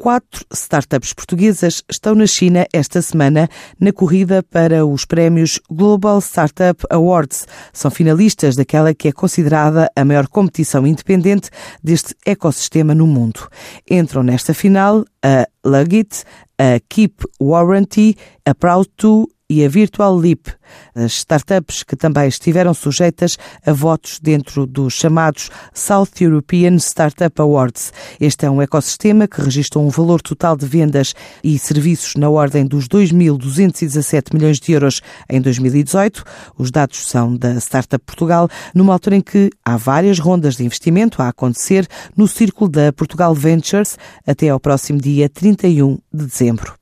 Quatro startups portuguesas estão na China esta semana na corrida para os prémios Global Startup Awards. São finalistas daquela que é considerada a maior competição independente deste ecossistema no mundo. Entram nesta final a Lugit, a Keep Warranty, a Proud2 e a Virtual Leap, as startups que também estiveram sujeitas a votos dentro dos chamados South European Startup Awards. Este é um ecossistema que registra um valor total de vendas e serviços na ordem dos 2.217 milhões de euros em 2018. Os dados são da Startup Portugal, numa altura em que há várias rondas de investimento a acontecer no círculo da Portugal Ventures até ao próximo dia 31 de dezembro.